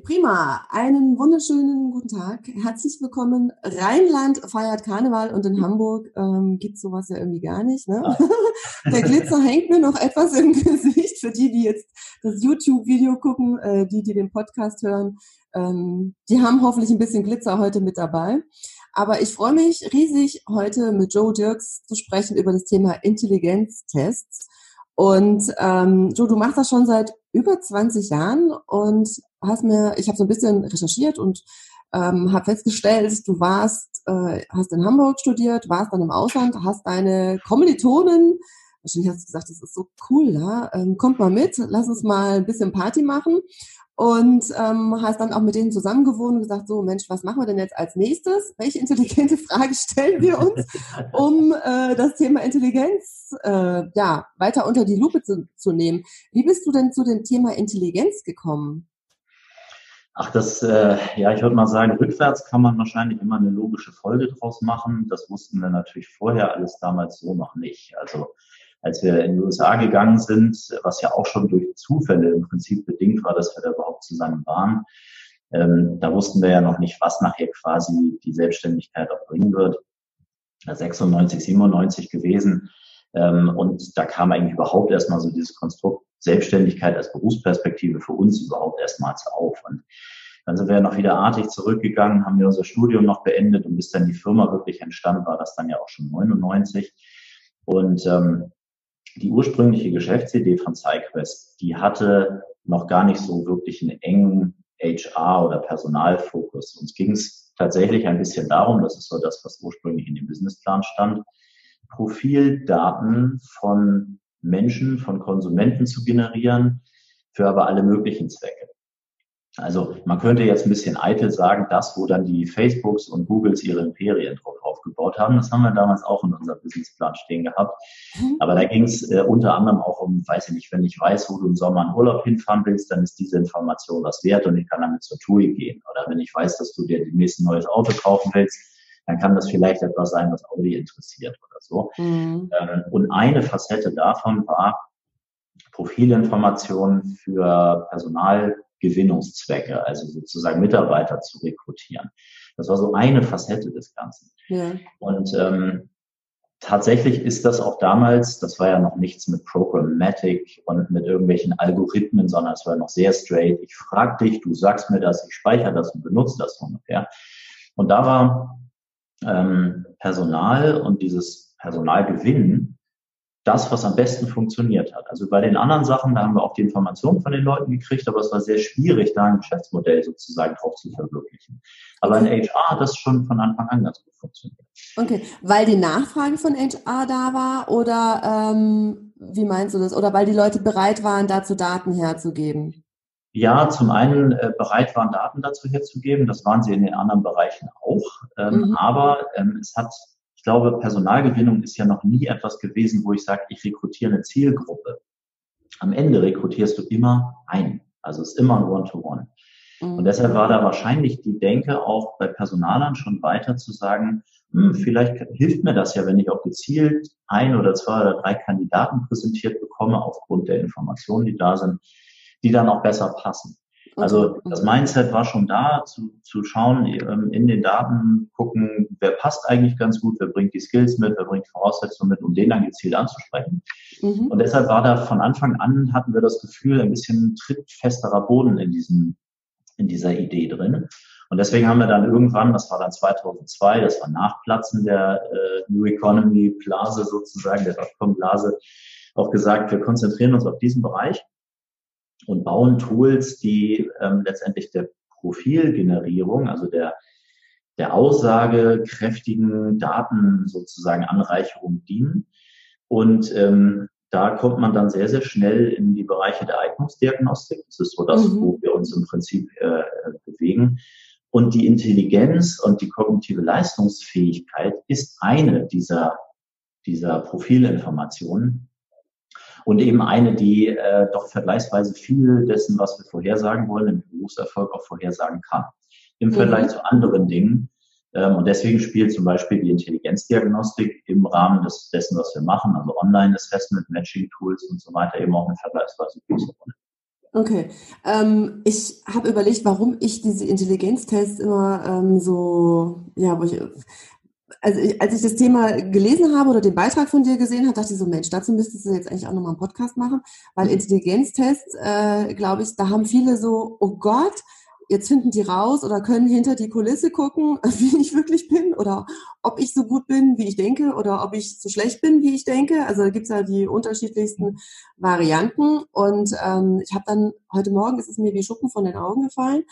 Prima, einen wunderschönen guten Tag. Herzlich willkommen. Rheinland feiert Karneval und in Hamburg ähm, gibt sowas ja irgendwie gar nicht. Ne? Ah. Der Glitzer hängt mir noch etwas im Gesicht für die, die jetzt das YouTube-Video gucken, äh, die, die den Podcast hören. Ähm, die haben hoffentlich ein bisschen Glitzer heute mit dabei. Aber ich freue mich riesig, heute mit Joe Dirks zu sprechen über das Thema Intelligenztests. Und ähm, Joe, du machst das schon seit über 20 Jahren und hast mir, ich habe so ein bisschen recherchiert und ähm, habe festgestellt, du warst, äh, hast in Hamburg studiert, warst dann im Ausland, hast deine Kommilitonen, wahrscheinlich hast du gesagt, das ist so cool, ja, ähm, kommt mal mit, lass uns mal ein bisschen Party machen und ähm, hast dann auch mit denen zusammengewohnt und gesagt, so Mensch, was machen wir denn jetzt als nächstes? Welche intelligente Frage stellen wir uns, um äh, das Thema Intelligenz äh, ja weiter unter die Lupe zu, zu nehmen? Wie bist du denn zu dem Thema Intelligenz gekommen? Ach, das, äh, ja, ich würde mal sagen, rückwärts kann man wahrscheinlich immer eine logische Folge draus machen. Das wussten wir natürlich vorher alles damals so noch nicht. Also als wir in die USA gegangen sind, was ja auch schon durch Zufälle im Prinzip bedingt war, dass wir da überhaupt zusammen waren, ähm, da wussten wir ja noch nicht, was nachher quasi die Selbstständigkeit auch bringen wird. 96, 97 gewesen. Ähm, und da kam eigentlich überhaupt erstmal so dieses Konstrukt Selbstständigkeit als Berufsperspektive für uns überhaupt erstmals auf. Und dann sind wir ja noch wieder artig zurückgegangen, haben wir unser Studium noch beendet und bis dann die Firma wirklich entstanden war, das dann ja auch schon 99. Und ähm, die ursprüngliche Geschäftsidee von SciQuest, die hatte noch gar nicht so wirklich einen engen HR- oder Personalfokus. Uns ging es tatsächlich ein bisschen darum, das ist so das, was ursprünglich in dem Businessplan stand, Profildaten von Menschen, von Konsumenten zu generieren, für aber alle möglichen Zwecke. Also man könnte jetzt ein bisschen eitel sagen, das, wo dann die Facebooks und Googles ihre Imperien drauf aufgebaut haben, das haben wir damals auch in unserem Businessplan stehen gehabt. Mhm. Aber da ging es äh, unter anderem auch um, weiß ich nicht, wenn ich weiß, wo du im Sommer einen Urlaub hinfahren willst, dann ist diese Information was wert und ich kann damit zur TUI gehen. Oder wenn ich weiß, dass du dir demnächst ein neues Auto kaufen willst, dann kann das vielleicht etwas sein, was Audi interessiert oder so. Mhm. Ähm, und eine Facette davon war Profilinformationen für Personalgewinnungszwecke, also sozusagen Mitarbeiter zu rekrutieren. Das war so eine Facette des Ganzen. Ja. Und ähm, tatsächlich ist das auch damals, das war ja noch nichts mit Programmatic und mit irgendwelchen Algorithmen, sondern es war noch sehr straight. Ich frage dich, du sagst mir das, ich speichere das und benutze das ungefähr. Und da war ähm, Personal und dieses Personalgewinn das, was am besten funktioniert hat. Also bei den anderen Sachen, da haben wir auch die Informationen von den Leuten gekriegt, aber es war sehr schwierig, da ein Geschäftsmodell sozusagen drauf zu verwirklichen. Aber in HR hat das schon von Anfang an ganz gut funktioniert. Okay, weil die Nachfrage von HR da war oder ähm, wie meinst du das? Oder weil die Leute bereit waren, dazu Daten herzugeben? Ja, zum einen äh, bereit waren, Daten dazu herzugeben. Das waren sie in den anderen Bereichen auch. Ähm, mhm. Aber ähm, es hat, ich glaube, Personalgewinnung ist ja noch nie etwas gewesen, wo ich sage, ich rekrutiere eine Zielgruppe. Am Ende rekrutierst du immer einen. Also es ist immer ein One-to-One. -One. Mhm. Und deshalb war da wahrscheinlich die Denke auch bei Personalern schon weiter zu sagen, hm, vielleicht hilft mir das ja, wenn ich auch gezielt ein oder zwei oder drei Kandidaten präsentiert bekomme aufgrund der Informationen, die da sind die dann auch besser passen. Also das Mindset war schon da, zu, zu schauen, ähm, in den Daten gucken, wer passt eigentlich ganz gut, wer bringt die Skills mit, wer bringt Voraussetzungen mit, um den dann gezielt anzusprechen. Mhm. Und deshalb war da von Anfang an, hatten wir das Gefühl, ein bisschen trittfesterer Boden in diesem, in dieser Idee drin. Und deswegen haben wir dann irgendwann, das war dann 2002, das war Nachplatzen der äh, New Economy Blase sozusagen, der Dotcom-Blase, auch gesagt, wir konzentrieren uns auf diesen Bereich und bauen Tools, die ähm, letztendlich der Profilgenerierung, also der, der aussagekräftigen Daten sozusagen Anreicherung dienen. Und ähm, da kommt man dann sehr, sehr schnell in die Bereiche der Eignungsdiagnostik. Das ist so das, mhm. wo wir uns im Prinzip äh, bewegen. Und die Intelligenz und die kognitive Leistungsfähigkeit ist eine dieser, dieser Profilinformationen, und eben eine, die äh, doch vergleichsweise viel dessen, was wir vorhersagen wollen, im Berufserfolg auch vorhersagen kann. Im mhm. Vergleich zu anderen Dingen. Ähm, und deswegen spielt zum Beispiel die Intelligenzdiagnostik im Rahmen des, dessen, was wir machen, also Online-Assessment, Matching-Tools und so weiter, eben auch eine vergleichsweise große Rolle. Okay. Ähm, ich habe überlegt, warum ich diese Intelligenztests immer ähm, so, ja, wo ich, also ich, als ich das Thema gelesen habe oder den Beitrag von dir gesehen habe, dachte ich so, Mensch, dazu müsstest du jetzt eigentlich auch nochmal einen Podcast machen, weil mhm. Intelligenztests, äh, glaube ich, da haben viele so, oh Gott, jetzt finden die raus oder können hinter die Kulisse gucken, wie ich wirklich bin oder ob ich so gut bin, wie ich denke oder ob ich so schlecht bin, wie ich denke. Also da gibt's ja die unterschiedlichsten Varianten. Und ähm, ich habe dann, heute Morgen ist es mir wie Schuppen von den Augen gefallen,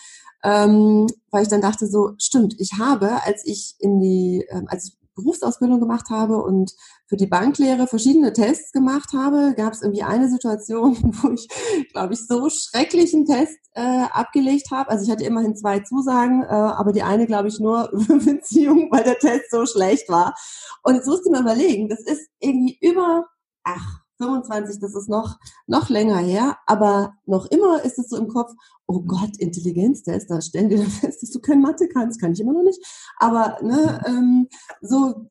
ähm, weil ich dann dachte so, stimmt, ich habe, als ich in die, ähm, als ich Berufsausbildung gemacht habe und für die Banklehre verschiedene Tests gemacht habe, gab es irgendwie eine Situation, wo ich, glaube ich, so schrecklichen Test äh, abgelegt habe. Also ich hatte immerhin zwei Zusagen, äh, aber die eine, glaube ich, nur Beziehung, weil der Test so schlecht war. Und jetzt musste man überlegen, das ist irgendwie über, ach, 25, das ist noch, noch länger her, aber noch immer ist es so im Kopf, oh Gott, Intelligenztest, da stellen wir fest, dass du kein Mathe kannst, kann ich immer noch nicht. Aber ne, ähm, so,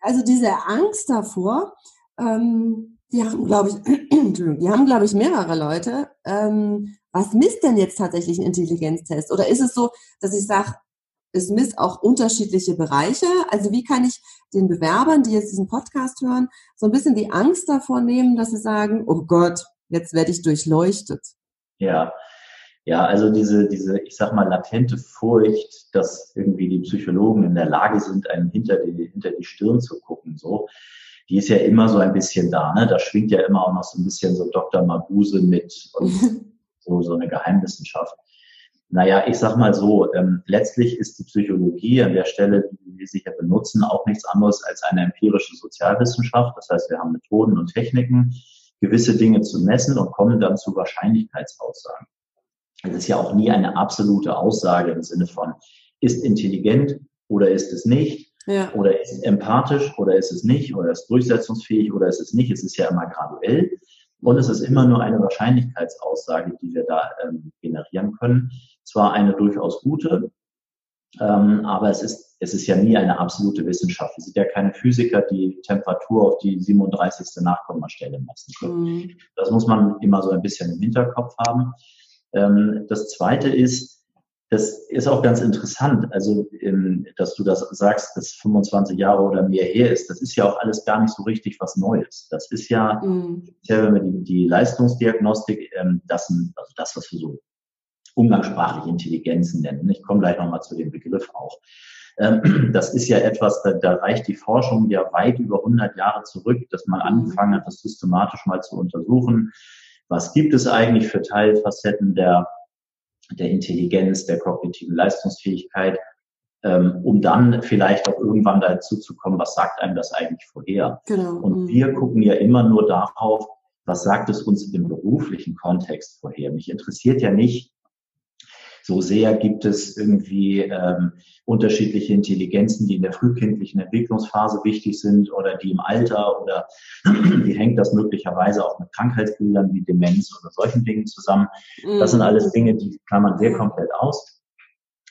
also diese Angst davor, ähm, die haben, glaube ich, die haben, glaube ich, mehrere Leute. Ähm, was misst denn jetzt tatsächlich ein Intelligenztest? Oder ist es so, dass ich sage, es misst auch unterschiedliche Bereiche. Also wie kann ich den Bewerbern, die jetzt diesen Podcast hören, so ein bisschen die Angst davor nehmen, dass sie sagen, oh Gott, jetzt werde ich durchleuchtet. Ja, ja, also diese, diese, ich sag mal, latente Furcht, dass irgendwie die Psychologen in der Lage sind, einen hinter die, hinter die Stirn zu gucken, so, die ist ja immer so ein bisschen da, ne? Da schwingt ja immer auch noch so ein bisschen so Dr. Mabuse mit und so, so eine Geheimwissenschaft. Naja, ich sag mal so, ähm, letztlich ist die Psychologie an der Stelle, die wir sie hier benutzen, auch nichts anderes als eine empirische Sozialwissenschaft. Das heißt, wir haben Methoden und Techniken, gewisse Dinge zu messen und kommen dann zu Wahrscheinlichkeitsaussagen. Es ist ja auch nie eine absolute Aussage im Sinne von, ist intelligent oder ist es nicht, ja. oder ist empathisch oder ist es nicht, oder ist durchsetzungsfähig oder ist es nicht. Es ist ja immer graduell. Und es ist immer nur eine Wahrscheinlichkeitsaussage, die wir da ähm, generieren können. Zwar eine durchaus gute, ähm, aber es ist, es ist ja nie eine absolute Wissenschaft. Wir sind ja keine Physiker, die Temperatur auf die 37. Nachkommastelle messen können. Mhm. Das muss man immer so ein bisschen im Hinterkopf haben. Ähm, das Zweite ist, das ist auch ganz interessant, also ähm, dass du das sagst, dass 25 Jahre oder mehr her ist. Das ist ja auch alles gar nicht so richtig was Neues. Das ist ja, mhm. wenn wir die, die Leistungsdiagnostik, ähm, das, also das, was wir so umgangssprachliche Intelligenzen nennen. Ich komme gleich nochmal zu dem Begriff auch. Ähm, das ist ja etwas, da, da reicht die Forschung ja weit über 100 Jahre zurück, dass man mhm. angefangen hat, das systematisch mal zu untersuchen. Was gibt es eigentlich für Teilfacetten der der Intelligenz, der kognitiven Leistungsfähigkeit, ähm, um dann vielleicht auch irgendwann dazu zu kommen, was sagt einem das eigentlich vorher? Genau. Und mhm. wir gucken ja immer nur darauf, was sagt es uns im beruflichen Kontext vorher. Mich interessiert ja nicht, so sehr gibt es irgendwie ähm, unterschiedliche Intelligenzen, die in der frühkindlichen Entwicklungsphase wichtig sind oder die im Alter oder wie hängt das möglicherweise auch mit Krankheitsbildern wie Demenz oder solchen Dingen zusammen. Das sind alles mhm. Dinge, die klammern sehr komplett aus.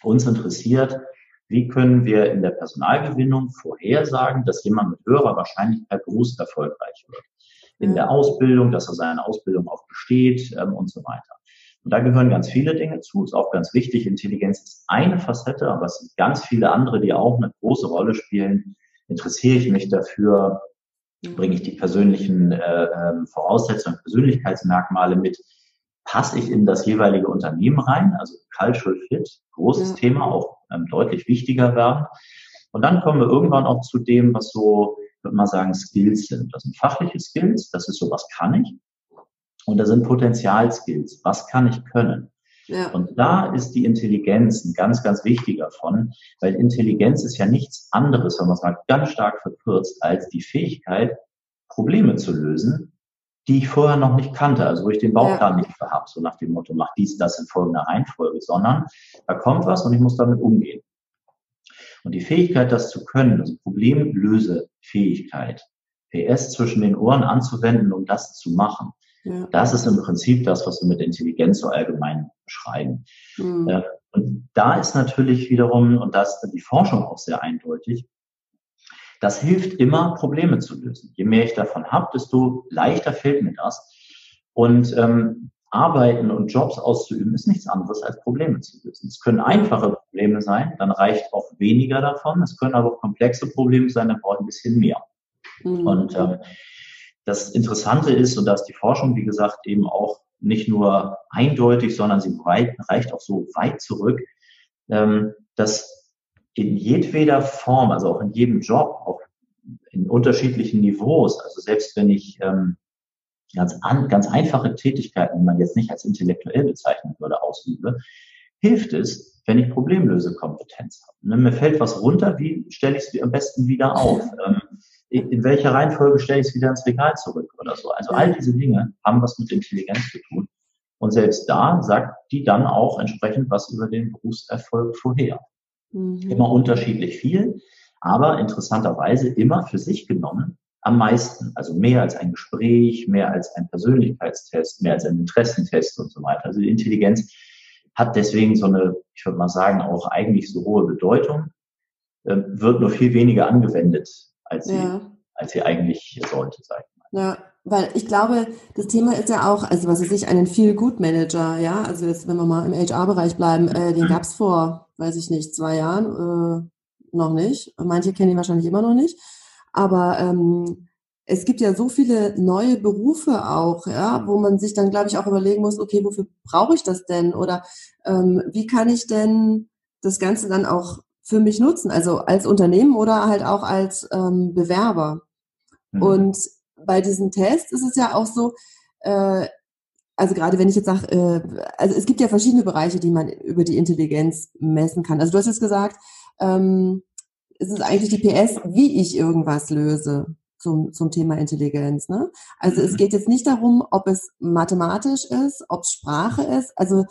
Uns interessiert, wie können wir in der Personalgewinnung vorhersagen, dass jemand mit höherer Wahrscheinlichkeit berufserfolgreich wird? In der Ausbildung, dass er seine Ausbildung auch besteht ähm, und so weiter. Und da gehören ganz viele Dinge zu. Ist auch ganz wichtig. Intelligenz ist eine Facette, aber es sind ganz viele andere, die auch eine große Rolle spielen. Interessiere ich mich dafür? Bringe ich die persönlichen äh, ähm, Voraussetzungen, Persönlichkeitsmerkmale mit? Passe ich in das jeweilige Unternehmen rein? Also Cultural Fit, großes ja. Thema, auch ähm, deutlich wichtiger werden. Und dann kommen wir irgendwann auch zu dem, was so, würde man sagen, Skills sind. Das sind fachliche Skills. Das ist so, was kann ich? Und da sind Potenzialskills. Was kann ich können? Ja. Und da ist die Intelligenz ein ganz, ganz wichtiger von, weil Intelligenz ist ja nichts anderes, wenn man es mal ganz stark verkürzt, als die Fähigkeit, Probleme zu lösen, die ich vorher noch nicht kannte, also wo ich den Bauplan ja. nicht habe, so nach dem Motto, mach dies, das in folgender Reihenfolge, sondern da kommt was und ich muss damit umgehen. Und die Fähigkeit, das zu können, also Problemlösefähigkeit, PS zwischen den Ohren anzuwenden, um das zu machen, ja. Das ist im Prinzip das, was wir mit Intelligenz so allgemein beschreiben. Mhm. Äh, und da ist natürlich wiederum, und da ist die Forschung auch sehr eindeutig, das hilft immer, Probleme zu lösen. Je mehr ich davon habe, desto leichter fällt mir das. Und ähm, Arbeiten und Jobs auszuüben ist nichts anderes als Probleme zu lösen. Es können einfache Probleme sein, dann reicht auch weniger davon. Es können aber auch komplexe Probleme sein, dann braucht ein bisschen mehr. Mhm. Und ähm, das Interessante ist, und da ist die Forschung, wie gesagt, eben auch nicht nur eindeutig, sondern sie reicht auch so weit zurück, ähm, dass in jedweder Form, also auch in jedem Job, auch in unterschiedlichen Niveaus, also selbst wenn ich ähm, ganz, an, ganz einfache Tätigkeiten, die man jetzt nicht als intellektuell bezeichnen würde, ausübe, hilft es, wenn ich Problemlösekompetenz habe. Ne, mir fällt was runter, wie stelle ich es am besten wieder auf? Ähm, in welcher Reihenfolge stelle ich es wieder ins Regal zurück oder so. Also all diese Dinge haben was mit Intelligenz zu tun. Und selbst da sagt die dann auch entsprechend was über den Berufserfolg vorher. Mhm. Immer unterschiedlich viel, aber interessanterweise immer für sich genommen am meisten. Also mehr als ein Gespräch, mehr als ein Persönlichkeitstest, mehr als ein Interessentest und so weiter. Also die Intelligenz hat deswegen so eine, ich würde mal sagen, auch eigentlich so hohe Bedeutung, äh, wird nur viel weniger angewendet, als sie, ja. als sie eigentlich sollte, sag ich mal. Ja, weil ich glaube, das Thema ist ja auch, also was ist ich, einen Feel-Good-Manager, ja, also jetzt, wenn wir mal im HR-Bereich bleiben, äh, den gab es vor, weiß ich nicht, zwei Jahren äh, noch nicht. Manche kennen ihn wahrscheinlich immer noch nicht. Aber ähm, es gibt ja so viele neue Berufe auch, ja, wo man sich dann, glaube ich, auch überlegen muss, okay, wofür brauche ich das denn? Oder ähm, wie kann ich denn das Ganze dann auch für mich nutzen, also als Unternehmen oder halt auch als ähm, Bewerber. Mhm. Und bei diesen Tests ist es ja auch so, äh, also gerade wenn ich jetzt sage, äh, also es gibt ja verschiedene Bereiche, die man über die Intelligenz messen kann. Also du hast jetzt gesagt, ähm, es ist eigentlich die PS, wie ich irgendwas löse zum, zum Thema Intelligenz. Ne? Also es mhm. geht jetzt nicht darum, ob es mathematisch ist, ob es Sprache ist. Also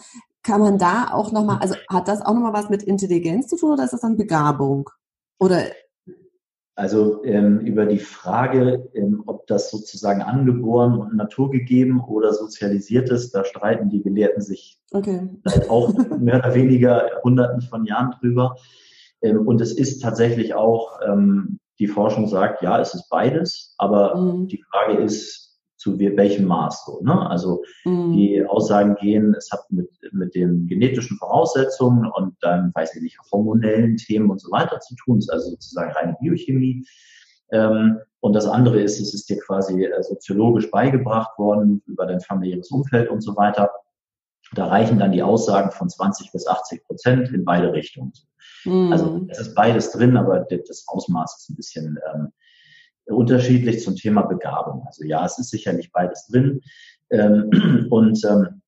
kann man da auch nochmal, also hat das auch nochmal was mit Intelligenz zu tun oder ist das dann Begabung? Oder also ähm, über die Frage, ähm, ob das sozusagen angeboren und naturgegeben oder sozialisiert ist, da streiten die Gelehrten sich okay. seit auch mehr oder weniger Hunderten von Jahren drüber. Ähm, und es ist tatsächlich auch, ähm, die Forschung sagt, ja, es ist beides, aber mhm. die Frage ist, zu welchem Maß so. Ne? Also mhm. die Aussagen gehen, es hat mit, mit den genetischen Voraussetzungen und dann, weiß ich nicht, hormonellen Themen und so weiter zu tun. Das ist also sozusagen reine Biochemie. Ähm, und das andere ist, es ist dir quasi äh, soziologisch beigebracht worden über dein familiäres Umfeld und so weiter. Da reichen dann die Aussagen von 20 bis 80 Prozent in beide Richtungen. Mhm. Also es ist beides drin, aber das Ausmaß ist ein bisschen ähm, unterschiedlich zum Thema Begabung. Also ja, es ist sicherlich beides drin. Ähm, und ähm,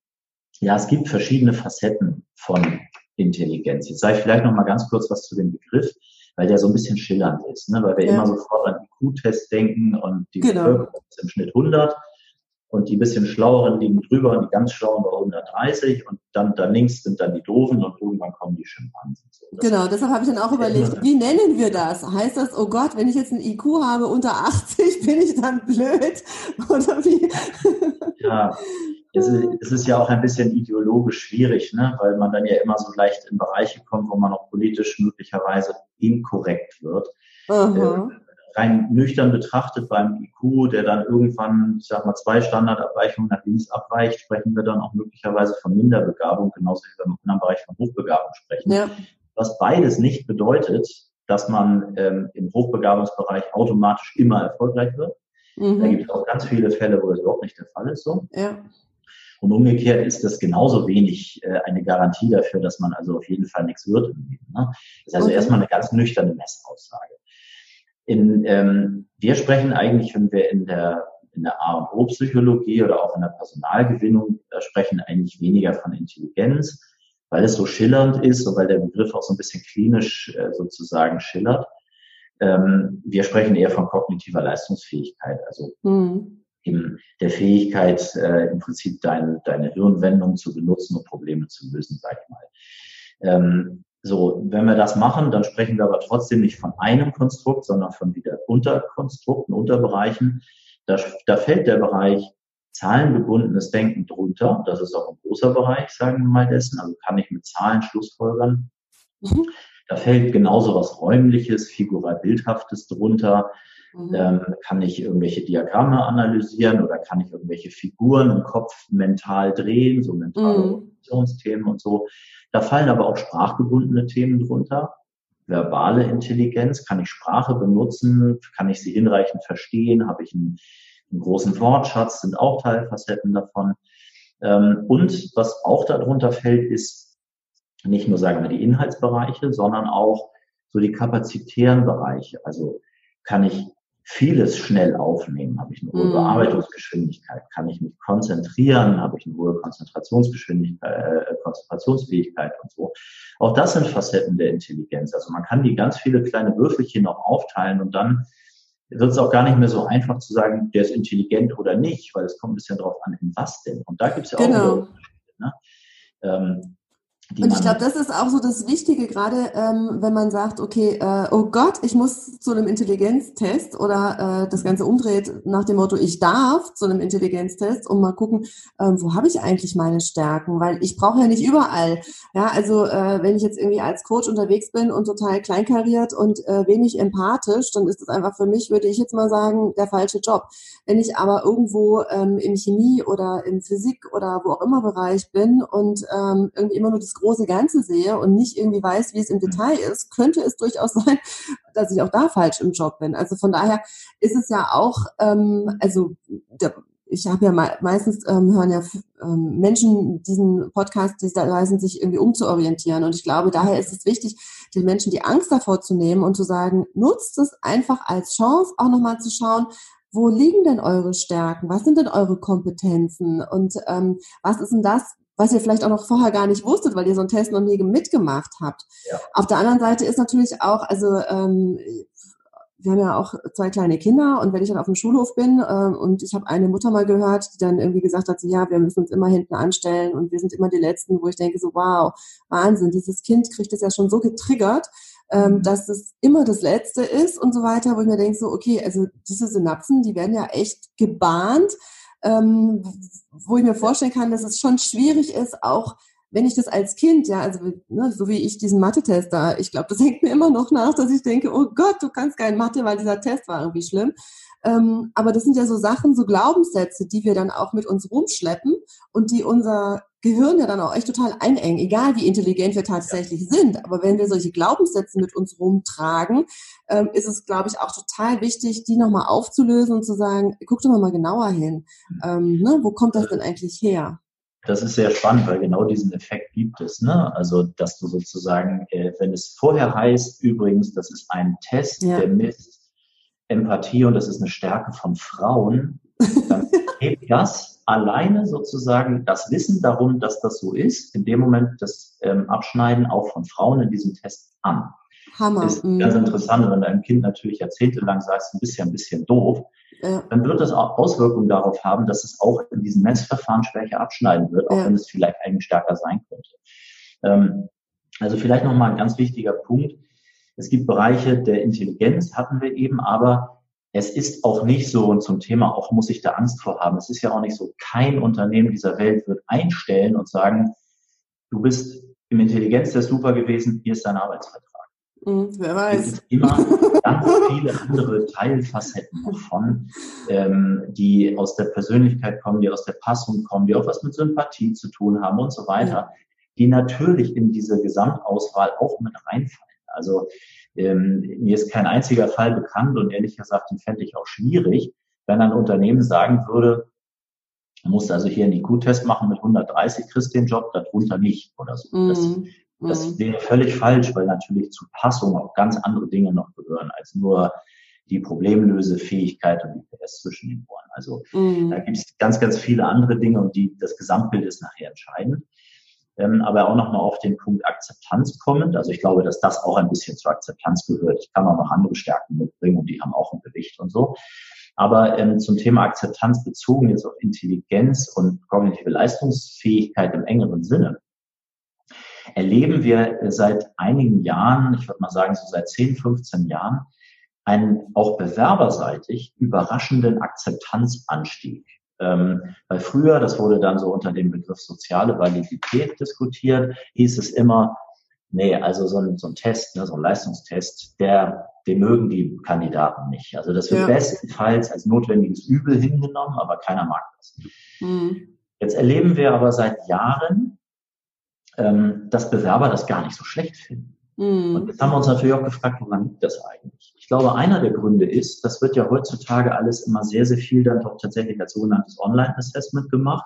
ja, es gibt verschiedene Facetten von Intelligenz. Jetzt sage ich vielleicht noch mal ganz kurz was zu dem Begriff, weil der so ein bisschen schillernd ist, ne? weil wir ja. immer sofort an IQ-Test denken und die genau. Bevölkerung ist im Schnitt 100 und die bisschen schlaueren liegen drüber und die ganz schlauen bei 130 und dann da links sind dann die doofen und irgendwann kommen die Schimpansen. So, genau, deshalb habe ich dann auch überlegt, wie nennen wir das? Heißt das, oh Gott, wenn ich jetzt ein IQ habe unter 80, bin ich dann blöd? Oder wie? Ja, es ist, es ist ja auch ein bisschen ideologisch schwierig, ne? weil man dann ja immer so leicht in Bereiche kommt, wo man auch politisch möglicherweise inkorrekt wird. Uh rein nüchtern betrachtet beim IQ, der dann irgendwann, ich sag mal, zwei Standardabweichungen nach links abweicht, sprechen wir dann auch möglicherweise von Minderbegabung, genauso wie wir im anderen Bereich von Hochbegabung sprechen. Ja. Was beides nicht bedeutet, dass man ähm, im Hochbegabungsbereich automatisch immer erfolgreich wird. Mhm. Da gibt es auch ganz viele Fälle, wo das überhaupt nicht der Fall ist. So. Ja. Und umgekehrt ist das genauso wenig äh, eine Garantie dafür, dass man also auf jeden Fall nichts wird im Leben. Ne? Das ist also okay. erstmal eine ganz nüchterne Messaussage. In, ähm, wir sprechen eigentlich, wenn wir in der in der A und O Psychologie oder auch in der Personalgewinnung äh, sprechen eigentlich weniger von Intelligenz, weil es so schillernd ist und weil der Begriff auch so ein bisschen klinisch äh, sozusagen schillert. Ähm, wir sprechen eher von kognitiver Leistungsfähigkeit, also mhm. eben der Fähigkeit, äh, im Prinzip dein, deine Hirnwendung zu benutzen und Probleme zu lösen, sag ich mal. Ähm, so, wenn wir das machen, dann sprechen wir aber trotzdem nicht von einem Konstrukt, sondern von wieder Unterkonstrukten, Unterbereichen. Da, da fällt der Bereich zahlengebundenes Denken drunter. Das ist auch ein großer Bereich, sagen wir mal dessen. Also kann ich mit Zahlen Schlussfolgern. Mhm. Da fällt genauso was Räumliches, figural-bildhaftes drunter. Mhm. Ähm, kann ich irgendwelche Diagramme analysieren oder kann ich irgendwelche Figuren im Kopf mental drehen, so mentale mhm. Organisationsthemen und so. Da fallen aber auch sprachgebundene Themen drunter. Verbale Intelligenz, kann ich Sprache benutzen, kann ich sie hinreichend verstehen, habe ich einen, einen großen Wortschatz, sind auch Teilfacetten davon. Ähm, und was auch darunter fällt, ist nicht nur, sagen wir, die Inhaltsbereiche, sondern auch so die kapazitären Bereiche. Also kann ich vieles schnell aufnehmen, habe ich eine hohe mhm. Bearbeitungsgeschwindigkeit, kann ich mich konzentrieren, habe ich eine hohe Konzentrationsgeschwindigkeit, äh, Konzentrationsfähigkeit und so. Auch das sind Facetten der Intelligenz. Also man kann die ganz viele kleine Würfelchen noch aufteilen und dann wird es auch gar nicht mehr so einfach zu sagen, der ist intelligent oder nicht, weil es kommt ein bisschen darauf an, in was denn. Und da gibt es ja genau. auch Unterschiede. Ne? Ähm, und ich glaube, das ist auch so das Wichtige, gerade ähm, wenn man sagt, okay, äh, oh Gott, ich muss zu einem Intelligenztest oder äh, das Ganze umdreht nach dem Motto, ich darf zu einem Intelligenztest und mal gucken, ähm, wo habe ich eigentlich meine Stärken? Weil ich brauche ja nicht überall. Ja, also äh, wenn ich jetzt irgendwie als Coach unterwegs bin und total kleinkariert und äh, wenig empathisch, dann ist das einfach für mich, würde ich jetzt mal sagen, der falsche Job. Wenn ich aber irgendwo ähm, im Chemie oder im Physik oder wo auch immer Bereich bin und ähm, irgendwie immer nur das große Ganze sehe und nicht irgendwie weiß, wie es im Detail ist, könnte es durchaus sein, dass ich auch da falsch im Job bin. Also von daher ist es ja auch, ähm, also der, ich habe ja meistens ähm, hören ja ähm, Menschen diesen Podcast, die weisen sich irgendwie umzuorientieren. Und ich glaube, daher ist es wichtig, den Menschen die Angst davor zu nehmen und zu sagen, nutzt es einfach als Chance, auch nochmal zu schauen, wo liegen denn eure Stärken? Was sind denn eure Kompetenzen? Und ähm, was ist denn das, was ihr vielleicht auch noch vorher gar nicht wusstet, weil ihr so einen Test noch nie mitgemacht habt. Ja. Auf der anderen Seite ist natürlich auch, also ähm, wir haben ja auch zwei kleine Kinder und wenn ich dann auf dem Schulhof bin äh, und ich habe eine Mutter mal gehört, die dann irgendwie gesagt hat, so, ja, wir müssen uns immer hinten anstellen und wir sind immer die Letzten, wo ich denke so, wow, Wahnsinn, dieses Kind kriegt es ja schon so getriggert, ähm, mhm. dass es immer das Letzte ist und so weiter, wo ich mir denke so, okay, also diese Synapsen, die werden ja echt gebahnt ähm, wo ich mir vorstellen kann, dass es schon schwierig ist, auch wenn ich das als Kind, ja, also ne, so wie ich diesen Mathe-Test da, ich glaube, das hängt mir immer noch nach, dass ich denke, oh Gott, du kannst kein Mathe, weil dieser Test war irgendwie schlimm. Ähm, aber das sind ja so Sachen, so Glaubenssätze, die wir dann auch mit uns rumschleppen und die unser Gehirn ja dann auch echt total einengen, egal wie intelligent wir tatsächlich ja. sind. Aber wenn wir solche Glaubenssätze mit uns rumtragen, ähm, ist es, glaube ich, auch total wichtig, die nochmal aufzulösen und zu sagen, guck doch mal genauer hin. Mhm. Ähm, ne, wo kommt das denn eigentlich her? Das ist sehr spannend, weil genau diesen Effekt gibt es. Ne? Also, dass du sozusagen, äh, wenn es vorher heißt, übrigens, das ist ein Test, ja. der misst Empathie und das ist eine Stärke von Frauen, dann hebt das alleine sozusagen das Wissen darum, dass das so ist, in dem Moment das ähm, Abschneiden auch von Frauen in diesem Test an. Hammer. Ist mhm. ganz interessant, wenn dein Kind natürlich jahrzehntelang sagst, bist ja ein bisschen doof, ja. dann wird das auch Auswirkungen darauf haben, dass es auch in diesem Messverfahren schwächer abschneiden wird, auch ja. wenn es vielleicht eigentlich stärker sein könnte. Ähm, also vielleicht nochmal ein ganz wichtiger Punkt. Es gibt Bereiche der Intelligenz, hatten wir eben, aber es ist auch nicht so, und zum Thema auch muss ich da Angst vor haben, es ist ja auch nicht so, kein Unternehmen dieser Welt wird einstellen und sagen, du bist im Intelligenztest super gewesen, hier ist dein Arbeitsvertrag. Hm, wer weiß. Es gibt immer ganz viele andere Teilfacetten davon, ähm, die aus der Persönlichkeit kommen, die aus der Passung kommen, die auch was mit Sympathie zu tun haben und so weiter, die natürlich in diese Gesamtauswahl auch mit reinfallen. Also ähm, mir ist kein einziger Fall bekannt und ehrlich gesagt, den fände ich auch schwierig, wenn ein Unternehmen sagen würde, du musst also hier einen IQ-Test machen mit 130, kriegst den Job, darunter nicht oder so. Mm. Das, das mm. wäre völlig falsch, weil natürlich zu Passung auch ganz andere Dinge noch gehören als nur die Problemlösefähigkeit und die PS zwischen den Ohren. Also mm. da gibt es ganz, ganz viele andere Dinge und die, das Gesamtbild ist nachher entscheidend ähm, aber auch nochmal auf den Punkt Akzeptanz kommend. Also ich glaube, dass das auch ein bisschen zur Akzeptanz gehört. Ich kann auch noch andere Stärken mitbringen und die haben auch ein Gewicht und so. Aber ähm, zum Thema Akzeptanz bezogen jetzt auf Intelligenz und kognitive Leistungsfähigkeit im engeren Sinne, erleben wir seit einigen Jahren, ich würde mal sagen so seit 10, 15 Jahren, einen auch bewerberseitig überraschenden Akzeptanzanstieg. Ähm, weil früher, das wurde dann so unter dem Begriff soziale Validität diskutiert, hieß es immer, Nee, also so ein, so ein Test, ne, so ein Leistungstest, der, den mögen die Kandidaten nicht. Also das wird ja. bestenfalls als notwendiges Übel hingenommen, aber keiner mag das. Mhm. Jetzt erleben wir aber seit Jahren, ähm, dass Bewerber das gar nicht so schlecht finden. Mhm. Und jetzt haben wir uns natürlich auch gefragt, woran liegt das eigentlich? Ich glaube, einer der Gründe ist, das wird ja heutzutage alles immer sehr, sehr viel dann doch tatsächlich als sogenanntes Online-Assessment gemacht.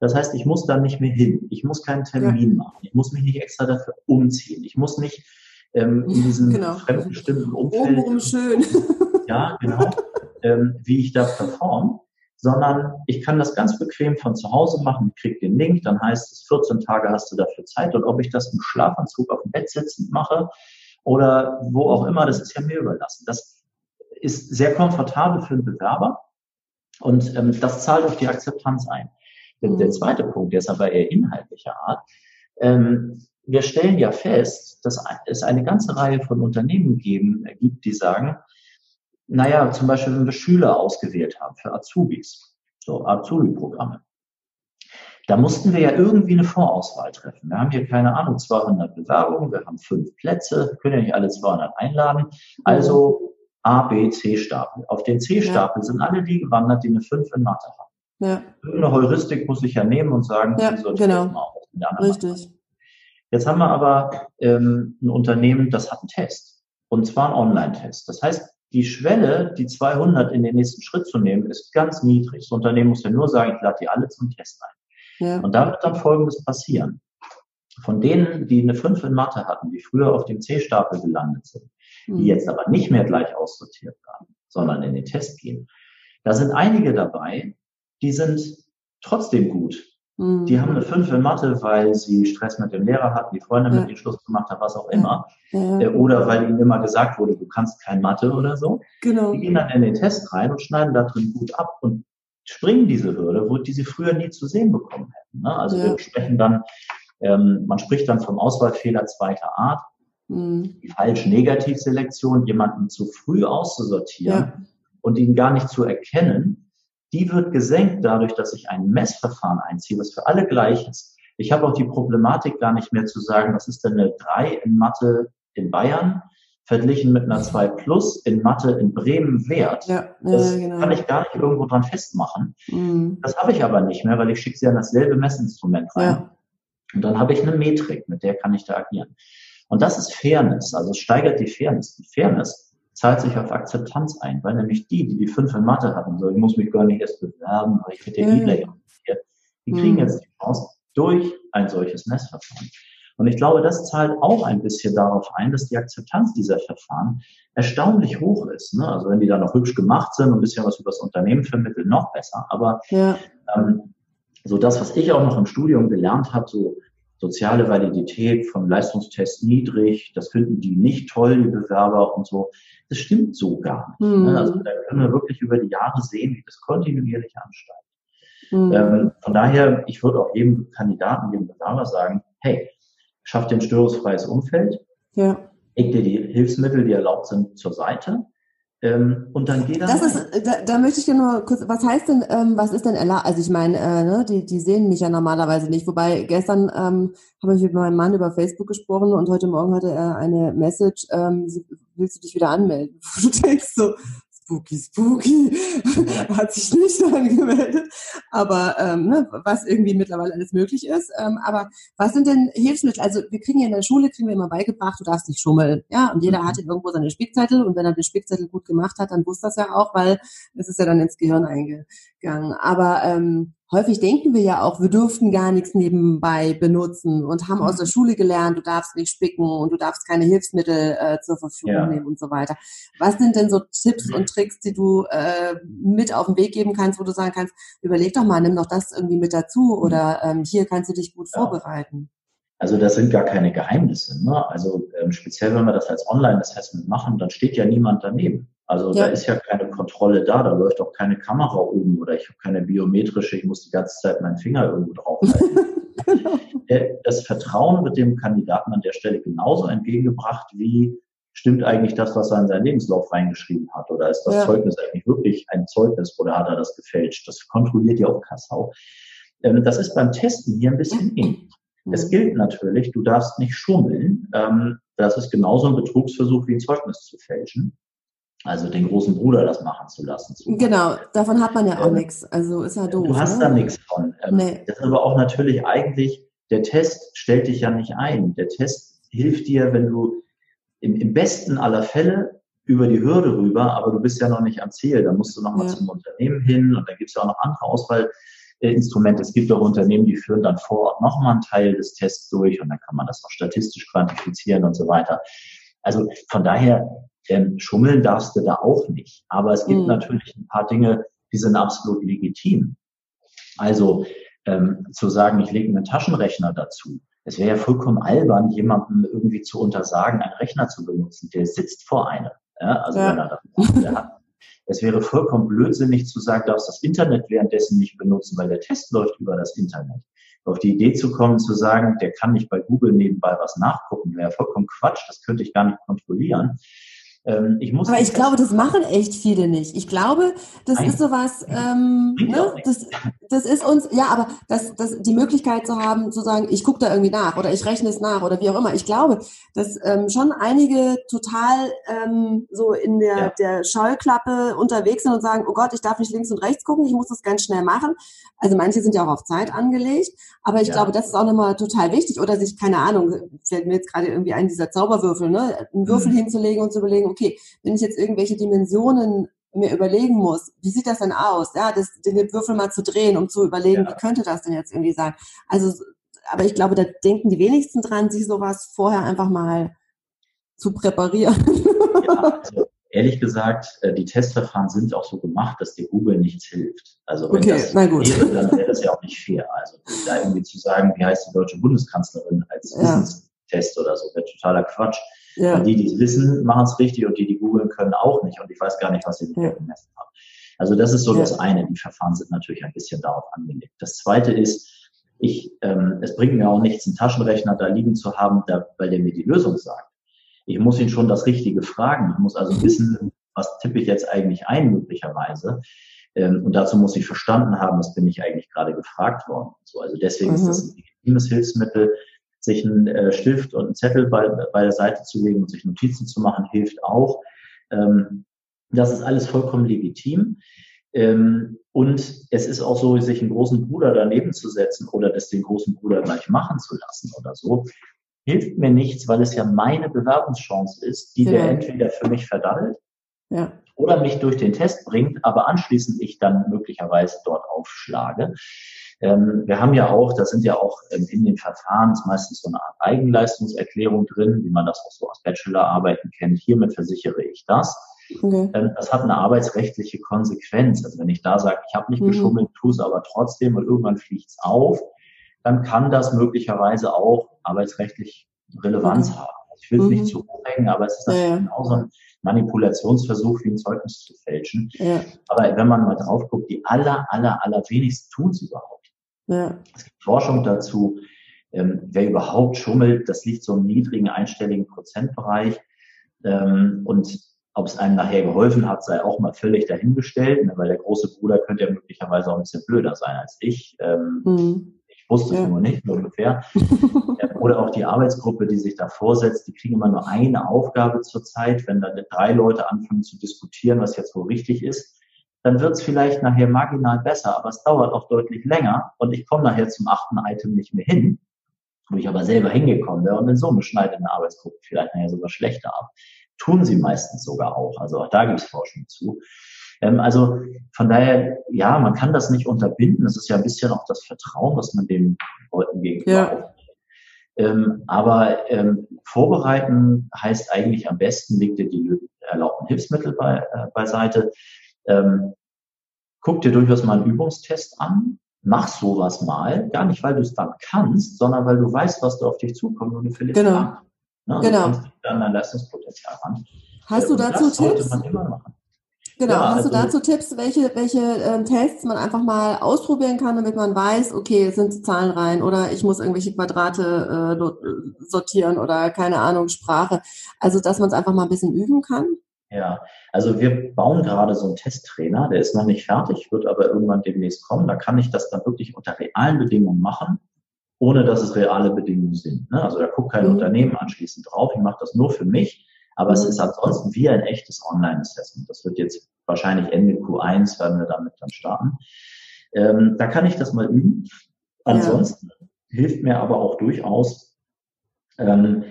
Das heißt, ich muss da nicht mehr hin. Ich muss keinen Termin ja. machen. Ich muss mich nicht extra dafür umziehen. Ich muss nicht ähm, in diesem genau. fremdbestimmten Umfeld. Obenrum schön. Ja, genau. ähm, wie ich da performe, sondern ich kann das ganz bequem von zu Hause machen. Ich kriege den Link, dann heißt es, 14 Tage hast du dafür Zeit. Und ob ich das im Schlafanzug auf dem Bett sitzend mache oder wo auch immer, das ist ja mir überlassen. Das ist sehr komfortabel für einen Bewerber und ähm, das zahlt auf die Akzeptanz ein. Der, der zweite Punkt, der ist aber eher inhaltlicher Art. Ähm, wir stellen ja fest, dass es eine ganze Reihe von Unternehmen geben, äh, gibt, die sagen, naja, zum Beispiel, wenn wir Schüler ausgewählt haben für Azubis, so Azubi-Programme, da mussten wir ja irgendwie eine Vorauswahl treffen. Wir haben hier, keine Ahnung, 200 Bewerbungen, wir haben fünf Plätze, können ja nicht alle 200 einladen. Also A, B, C-Stapel. Auf den C-Stapel ja. sind alle die gewandert, die eine 5 in Mathe haben. Ja. Eine Heuristik muss ich ja nehmen und sagen, ja, genau. Richtig. Jetzt haben wir aber ähm, ein Unternehmen, das hat einen Test. Und zwar einen Online-Test. Das heißt, die Schwelle, die 200 in den nächsten Schritt zu nehmen, ist ganz niedrig. Das Unternehmen muss ja nur sagen, ich lade die alle zum Test ein. Ja. Und da wird dann Folgendes passieren. Von denen, die eine 5 in Mathe hatten, die früher auf dem C-Stapel gelandet sind, mhm. die jetzt aber nicht mehr gleich aussortiert werden, sondern in den Test gehen, da sind einige dabei, die sind trotzdem gut. Mhm. Die haben eine 5 in Mathe, weil sie Stress mit dem Lehrer hatten, die Freundin ja. mit ihnen Schluss gemacht hat, was auch immer. Ja. Äh, oder weil ihnen immer gesagt wurde, du kannst kein Mathe oder so. Genau. Die gehen dann in den Test rein und schneiden da drin gut ab und springen diese Hürde, wo die sie früher nie zu sehen bekommen hätten. Ne? Also ja. wir sprechen dann, ähm, man spricht dann vom Auswahlfehler zweiter Art. Mhm. Die falsch-Negativselektion, jemanden zu früh auszusortieren und ihn gar nicht zu erkennen, die wird gesenkt dadurch, dass ich ein Messverfahren einziehe, was für alle gleich ist. Ich habe auch die Problematik gar nicht mehr zu sagen, was ist denn eine 3 in Mathe in Bayern verglichen mit einer 2 plus in Mathe in Bremen wert. Ja, das ja, genau. kann ich gar nicht irgendwo dran festmachen. Mhm. Das habe ich aber nicht mehr, weil ich schicke sie an dasselbe Messinstrument rein. Ja. Und dann habe ich eine Metrik, mit der kann ich da agieren. Und das ist Fairness, also es steigert die Fairness. Die Fairness zahlt sich auf Akzeptanz ein, weil nämlich die, die die fünf in Mathe hatten, so ich muss mich gar nicht erst bewerben, weil ich hätte ja gleich die kriegen mhm. jetzt die Chance durch ein solches Messverfahren. Und ich glaube, das zahlt auch ein bisschen darauf ein, dass die Akzeptanz dieser Verfahren erstaunlich hoch ist. Ne? Also wenn die da noch hübsch gemacht sind und ein bisschen was über das Unternehmen vermitteln, noch besser. Aber ja. ähm, so das, was ich auch noch im Studium gelernt habe, so soziale Validität von Leistungstests niedrig, das finden die nicht toll, die Bewerber und so. Das stimmt so gar nicht. Mhm. Also da können wir wirklich über die Jahre sehen, wie das kontinuierlich ansteigt. Mhm. Ähm, von daher, ich würde auch jedem Kandidaten, jedem Bewerber sagen, hey, schaff dir ein störungsfreies Umfeld, ja. leg dir die Hilfsmittel, die erlaubt sind, zur Seite ähm, und dann geht das. Ist, da, da möchte ich dir nur kurz, was heißt denn, ähm, was ist denn erlaubt? Also ich meine, äh, ne, die, die sehen mich ja normalerweise nicht. Wobei gestern ähm, habe ich mit meinem Mann über Facebook gesprochen und heute Morgen hatte er eine Message, ähm, willst du dich wieder anmelden? Du denkst so, spooky, spooky, hat sich nicht angemeldet. Aber ähm, ne, was irgendwie mittlerweile alles möglich ist. Ähm, aber was sind denn Hilfsmittel? Also wir kriegen ja in der Schule, kriegen wir immer beigebracht, du darfst nicht schummeln. Ja, und jeder mhm. hatte irgendwo seine Spickzettel und wenn er den Spickzettel gut gemacht hat, dann wusste das ja auch, weil es ist ja dann ins Gehirn eingegangen. Aber ähm, häufig denken wir ja auch, wir dürften gar nichts nebenbei benutzen und haben aus der mhm. Schule gelernt, du darfst nicht spicken und du darfst keine Hilfsmittel äh, zur Verfügung ja. nehmen und so weiter. Was sind denn so Tipps und Tricks, die du äh, mit auf den Weg geben kannst, wo du sagen kannst, überleg doch mal, nimm doch das irgendwie mit dazu oder ähm, hier kannst du dich gut ja. vorbereiten? Also das sind gar keine Geheimnisse. Ne? Also ähm, speziell, wenn wir das als Online-Assessment machen, dann steht ja niemand daneben. Also ja. da ist ja keine Kontrolle da, da läuft auch keine Kamera oben oder ich habe keine biometrische, ich muss die ganze Zeit meinen Finger irgendwo draufhalten. genau. Äh, das Vertrauen wird dem Kandidaten an der Stelle genauso entgegengebracht wie stimmt eigentlich das, was er in seinen Lebenslauf reingeschrieben hat? Oder ist das ja. Zeugnis eigentlich wirklich ein Zeugnis oder hat er das gefälscht? Das kontrolliert ja auch Kassau. Ähm, das ist beim Testen hier ein bisschen eng. Mhm. Es gilt natürlich, du darfst nicht schummeln. Ähm, das ist genauso ein Betrugsversuch wie ein Zeugnis zu fälschen. Also den großen Bruder das machen zu lassen. Genau, davon hat man ja auch ähm, nichts. Also ist ja doof. Du hast ne? da nichts von. Ähm, nee. Das ist aber auch natürlich eigentlich, der Test stellt dich ja nicht ein. Der Test hilft dir, wenn du im, im besten aller Fälle über die Hürde rüber, aber du bist ja noch nicht am Ziel. Da musst du nochmal ja. zum Unternehmen hin und da gibt es ja auch noch andere Auswahlinstrumente. Es gibt auch Unternehmen, die führen dann vor Ort nochmal einen Teil des Tests durch und dann kann man das auch statistisch quantifizieren und so weiter. Also von daher, ähm, schummeln darfst du da auch nicht. Aber es gibt mhm. natürlich ein paar Dinge, die sind absolut legitim. Also ähm, zu sagen, ich lege einen Taschenrechner dazu. Es wäre ja vollkommen albern, jemandem irgendwie zu untersagen, einen Rechner zu benutzen. Der sitzt vor einem. Ja, also ja. wenn er das der hat. Es wäre vollkommen blödsinnig zu sagen, du darfst das Internet währenddessen nicht benutzen, weil der Test läuft über das Internet. Auf die Idee zu kommen, zu sagen, der kann nicht bei Google nebenbei was nachgucken, wäre vollkommen Quatsch, das könnte ich gar nicht kontrollieren. Ähm, ich muss Aber ich glaube, das machen echt viele nicht. Ich glaube, das Nein. ist sowas, ähm, ne? das, das ist uns, ja, aber das, das, die Möglichkeit zu haben, zu sagen, ich gucke da irgendwie nach oder ich rechne es nach oder wie auch immer. Ich glaube, dass ähm, schon einige total ähm, so in der, ja. der Scheuklappe unterwegs sind und sagen, oh Gott, ich darf nicht links und rechts gucken, ich muss das ganz schnell machen. Also manche sind ja auch auf Zeit angelegt, aber ich ja. glaube, das ist auch nochmal total wichtig. Oder sich, keine Ahnung, fällt mir jetzt gerade irgendwie ein, dieser Zauberwürfel, ne? Einen Würfel mhm. hinzulegen und zu überlegen, okay, wenn ich jetzt irgendwelche Dimensionen mir überlegen muss, wie sieht das denn aus? Ja, das, den Würfel mal zu drehen, um zu überlegen, ja. wie könnte das denn jetzt irgendwie sein? Also, aber ich glaube, da denken die wenigsten dran, sich sowas vorher einfach mal zu präparieren. Ja, also ehrlich gesagt, äh, die Testverfahren sind auch so gemacht, dass dir Google nichts hilft. Also wenn okay, das na gut. wäre, dann wäre das ja auch nicht fair. Also da irgendwie zu sagen, wie heißt die deutsche Bundeskanzlerin als ja. Wissenstest oder so, wäre totaler Quatsch. Ja. Die, die es wissen, machen es richtig und die, die googeln können, auch nicht. Und ich weiß gar nicht, was sie ja. gemessen haben. Also das ist so ja. das eine. Die Verfahren sind natürlich ein bisschen darauf angelegt. Das zweite ist, ich, ähm, es bringt mir auch nichts, einen Taschenrechner da liegen zu haben, da, weil der mir die Lösung sagt. Ich muss ihn schon das Richtige fragen. Ich muss also mhm. wissen, was tippe ich jetzt eigentlich ein, möglicherweise. Ähm, und dazu muss ich verstanden haben, was bin ich eigentlich gerade gefragt worden. So, also deswegen mhm. ist das ein legitimes Hilfsmittel. Sich einen äh, Stift und einen Zettel bei, bei der Seite zu legen und sich Notizen zu machen, hilft auch. Ähm, das ist alles vollkommen legitim. Ähm, und es ist auch so, sich einen großen Bruder daneben zu setzen oder das den großen Bruder gleich machen zu lassen oder so, hilft mir nichts, weil es ja meine Bewerbungschance ist, die ja. der entweder für mich verdallt ja. oder mich durch den Test bringt, aber anschließend ich dann möglicherweise dort aufschlage. Ähm, wir haben ja auch, da sind ja auch ähm, in den Verfahren meistens so eine Art Eigenleistungserklärung drin, wie man das auch so aus Bachelorarbeiten kennt. Hiermit versichere ich das. Okay. Ähm, das hat eine arbeitsrechtliche Konsequenz. Also wenn ich da sage, ich habe nicht mhm. geschummelt, tue es aber trotzdem und irgendwann fliegt es auf, dann kann das möglicherweise auch arbeitsrechtlich Relevanz mhm. haben. Also ich will es mhm. nicht zu hoch hängen, aber es ist natürlich ja, genauso ein Manipulationsversuch, wie ein Zeugnis zu fälschen. Ja. Aber wenn man mal drauf guckt, die aller, aller, aller wenigsten tun es überhaupt. Ja. Es gibt Forschung dazu, ähm, wer überhaupt schummelt, das liegt so im niedrigen einstelligen Prozentbereich. Ähm, und ob es einem nachher geholfen hat, sei auch mal völlig dahingestellt, ne, weil der große Bruder könnte ja möglicherweise auch ein bisschen blöder sein als ich. Ähm, mhm wusste es ja. nur nicht, nur ungefähr. Oder auch die Arbeitsgruppe, die sich da vorsetzt, die kriegen immer nur eine Aufgabe zur Zeit. Wenn da drei Leute anfangen zu diskutieren, was jetzt wohl richtig ist, dann wird es vielleicht nachher marginal besser, aber es dauert auch deutlich länger und ich komme nachher zum achten Item nicht mehr hin, wo ich aber selber hingekommen wäre und in Summe schneidet eine Arbeitsgruppe vielleicht nachher sogar schlechter ab. Tun sie meistens sogar auch. Also auch da gibt es Forschung zu. Ähm, also von daher, ja, man kann das nicht unterbinden. Das ist ja ein bisschen auch das Vertrauen, was man den Leuten gegenüber ja. Ähm, aber ähm, vorbereiten heißt eigentlich am besten, leg dir die erlaubten Hilfsmittel bei, äh, beiseite. Ähm, guck dir durchaus mal einen Übungstest an. Mach sowas mal. Gar nicht, weil du es dann kannst, sondern weil du weißt, was da auf dich zukommt und du verlierst genau. an. Ne? Also genau. dann dein Leistungspotenzial an. Hast äh, du dazu Tipps? Genau, ja, hast also, du dazu Tipps, welche, welche ähm, Tests man einfach mal ausprobieren kann, damit man weiß, okay, es sind Zahlen rein oder ich muss irgendwelche Quadrate äh, sortieren oder keine Ahnung, Sprache. Also, dass man es einfach mal ein bisschen üben kann? Ja, also wir bauen gerade so einen Testtrainer, der ist noch nicht fertig, wird aber irgendwann demnächst kommen. Da kann ich das dann wirklich unter realen Bedingungen machen. ohne dass es reale Bedingungen sind. Ne? Also da guckt kein mhm. Unternehmen anschließend drauf, ich mache das nur für mich, aber mhm. es ist ansonsten wie ein echtes Online-Assessment. Das wird jetzt wahrscheinlich Ende Q1, werden wir damit dann starten. Ähm, da kann ich das mal üben. Ansonsten ja. hilft mir aber auch durchaus, ähm,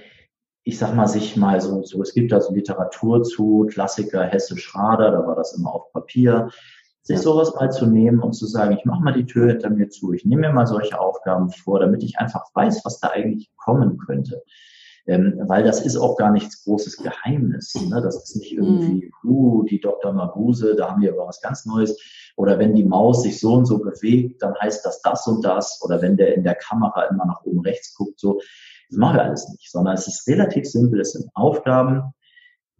ich sag mal, sich mal so, so, es gibt da so Literatur zu, Klassiker Hesse Schrader, da war das immer auf Papier, sich sowas mal zu nehmen und zu sagen, ich mache mal die Tür hinter mir zu, ich nehme mir mal solche Aufgaben vor, damit ich einfach weiß, was da eigentlich kommen könnte. Ähm, weil das ist auch gar nichts großes Geheimnis. Ne? Das ist nicht irgendwie, mhm. uh, die Dr. Mabuse, da haben wir aber was ganz Neues. Oder wenn die Maus sich so und so bewegt, dann heißt das das und das. Oder wenn der in der Kamera immer nach oben rechts guckt, so. Das machen wir alles nicht, sondern es ist relativ simpel. Es sind Aufgaben,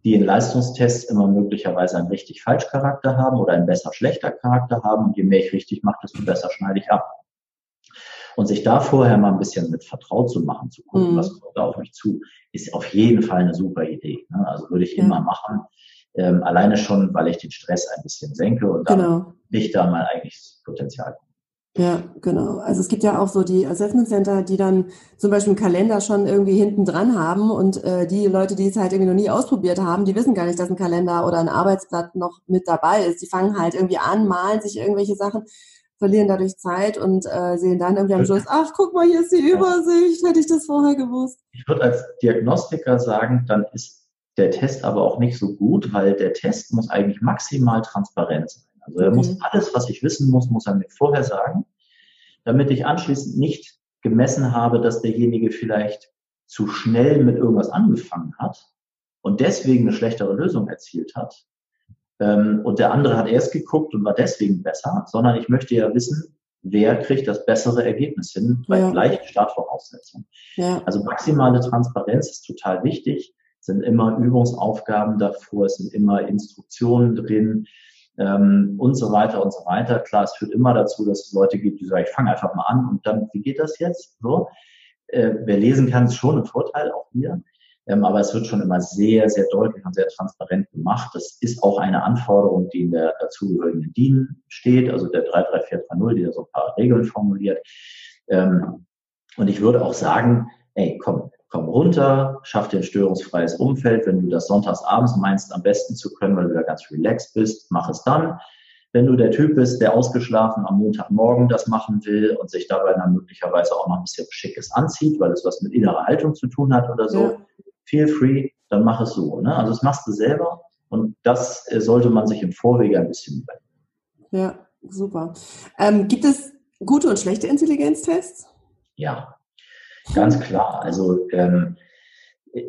die in Leistungstests immer möglicherweise einen richtig-falsch-Charakter haben oder einen besser-schlechter Charakter haben. Und je mehr ich richtig mache, desto besser schneide ich ab. Und sich da vorher mal ein bisschen mit vertraut zu machen, zu gucken, mhm. was kommt da auf mich zu, ist auf jeden Fall eine super Idee. Ne? Also würde ich ja. immer machen. Ähm, alleine schon, weil ich den Stress ein bisschen senke und dann genau. nicht da mein eigentliches Potenzial ja, genau. Also es gibt ja auch so die Assessment Center, die dann zum Beispiel einen Kalender schon irgendwie hinten dran haben und äh, die Leute, die es halt irgendwie noch nie ausprobiert haben, die wissen gar nicht, dass ein Kalender oder ein Arbeitsblatt noch mit dabei ist. Die fangen halt irgendwie an, malen sich irgendwelche Sachen, verlieren dadurch Zeit und äh, sehen dann irgendwie am Schluss, ach, guck mal, hier ist die Übersicht, hätte ich das vorher gewusst. Ich würde als Diagnostiker sagen, dann ist der Test aber auch nicht so gut, weil der Test muss eigentlich maximal transparent sein. Also er okay. muss alles, was ich wissen muss, muss er mir vorher sagen, damit ich anschließend nicht gemessen habe, dass derjenige vielleicht zu schnell mit irgendwas angefangen hat und deswegen eine schlechtere Lösung erzielt hat. Ähm, und der andere hat erst geguckt und war deswegen besser, sondern ich möchte ja wissen, wer kriegt das bessere Ergebnis hin bei ja. gleichen Startvoraussetzungen. Ja. Also maximale Transparenz ist total wichtig. Es sind immer Übungsaufgaben davor, es sind immer Instruktionen drin ähm, und so weiter und so weiter. Klar, es führt immer dazu, dass es Leute gibt, die sagen, ich fange einfach mal an und dann, wie geht das jetzt? So, äh, wer lesen kann, ist schon ein Vorteil, auch hier. Ähm, aber es wird schon immer sehr, sehr deutlich und sehr transparent gemacht. Das ist auch eine Anforderung, die in der dazugehörigen DIN steht, also der 33430, die da so ein paar Regeln formuliert. Ähm, und ich würde auch sagen, ey, komm, komm runter, schaff dir ein störungsfreies Umfeld. Wenn du das sonntags abends meinst, am besten zu können, weil du da ganz relaxed bist, mach es dann. Wenn du der Typ bist, der ausgeschlafen am Montagmorgen das machen will und sich dabei dann möglicherweise auch noch ein bisschen Schickes anzieht, weil es was mit innerer Haltung zu tun hat oder so, ja. feel free, dann mach es so. Ne? Also das machst du selber und das äh, sollte man sich im Vorwege ein bisschen überlegen. Ja, super. Ähm, gibt es gute und schlechte Intelligenztests? Ja, Ganz klar. Also ähm,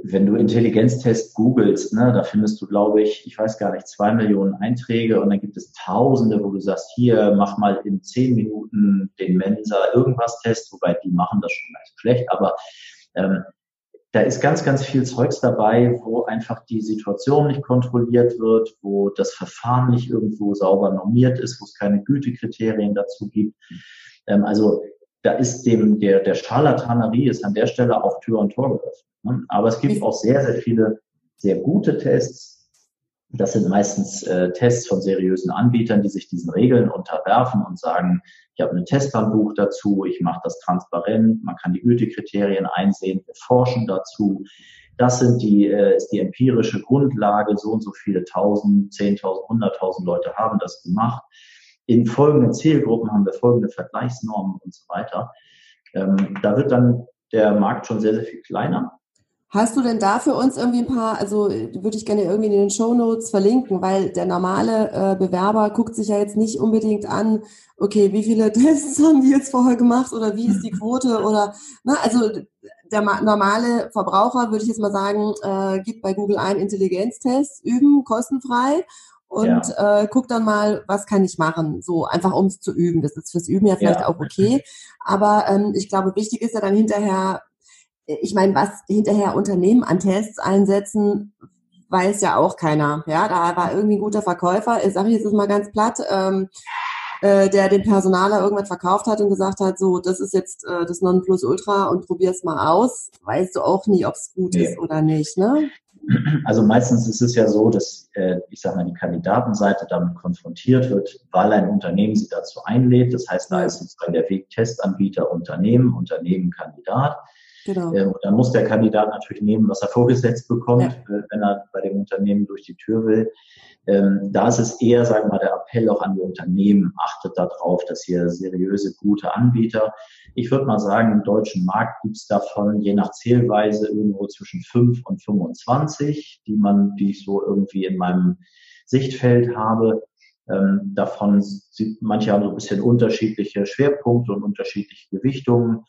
wenn du Intelligenztest googelst, ne, da findest du, glaube ich, ich weiß gar nicht, zwei Millionen Einträge und dann gibt es Tausende, wo du sagst, hier, mach mal in zehn Minuten den Mensa irgendwas Test, wobei die machen das schon ganz schlecht, aber ähm, da ist ganz, ganz viel Zeugs dabei, wo einfach die Situation nicht kontrolliert wird, wo das Verfahren nicht irgendwo sauber normiert ist, wo es keine Gütekriterien dazu gibt. Ähm, also da ist dem, der, der Scharlatanerie ist an der Stelle auch Tür und Tor geöffnet. Ne? Aber es gibt auch sehr, sehr viele sehr gute Tests. Das sind meistens äh, Tests von seriösen Anbietern, die sich diesen Regeln unterwerfen und sagen, ich habe ein Testhandbuch dazu, ich mache das transparent, man kann die Gütekriterien einsehen, wir forschen dazu. Das sind die, äh, ist die empirische Grundlage, so und so viele tausend, zehntausend, hunderttausend Leute haben das gemacht in folgenden Zielgruppen haben wir folgende Vergleichsnormen und so weiter. Ähm, da wird dann der Markt schon sehr, sehr viel kleiner. Hast du denn da für uns irgendwie ein paar, also würde ich gerne irgendwie in den Show Notes verlinken, weil der normale äh, Bewerber guckt sich ja jetzt nicht unbedingt an, okay, wie viele Tests haben die jetzt vorher gemacht oder wie ist die Quote oder, ne, also der normale Verbraucher, würde ich jetzt mal sagen, äh, gibt bei Google ein Intelligenztest, üben, kostenfrei und ja. äh, guck dann mal, was kann ich machen, so einfach um es zu üben. Das ist fürs Üben ja vielleicht ja. auch okay, aber ähm, ich glaube, wichtig ist ja dann hinterher, ich meine, was hinterher Unternehmen an Tests einsetzen, weiß ja auch keiner. Ja, da war irgendwie ein guter Verkäufer, ich sage jetzt mal ganz platt, ähm, äh, der den Personaler irgendwas verkauft hat und gesagt hat, so, das ist jetzt äh, das Nonplusultra und probier's mal aus, weißt du auch nie, ob es gut nee. ist oder nicht, ne? Also meistens ist es ja so, dass äh, ich sage mal die Kandidatenseite damit konfrontiert wird, weil ein Unternehmen sie dazu einlädt. Das heißt, da ist sozusagen der Weg Testanbieter Unternehmen, Unternehmen Kandidat. Genau. Ähm, und dann muss der Kandidat natürlich nehmen, was er vorgesetzt bekommt, ja. äh, wenn er bei dem Unternehmen durch die Tür will. Ähm, da ist es eher, sagen wir mal, der Appell auch an die Unternehmen, achtet darauf, dass hier seriöse, gute Anbieter. Ich würde mal sagen, im deutschen Markt gibt es davon je nach Zählweise irgendwo zwischen 5 und 25, die man, die ich so irgendwie in meinem Sichtfeld habe. Ähm, davon sind manche haben so ein bisschen unterschiedliche Schwerpunkte und unterschiedliche Gewichtungen.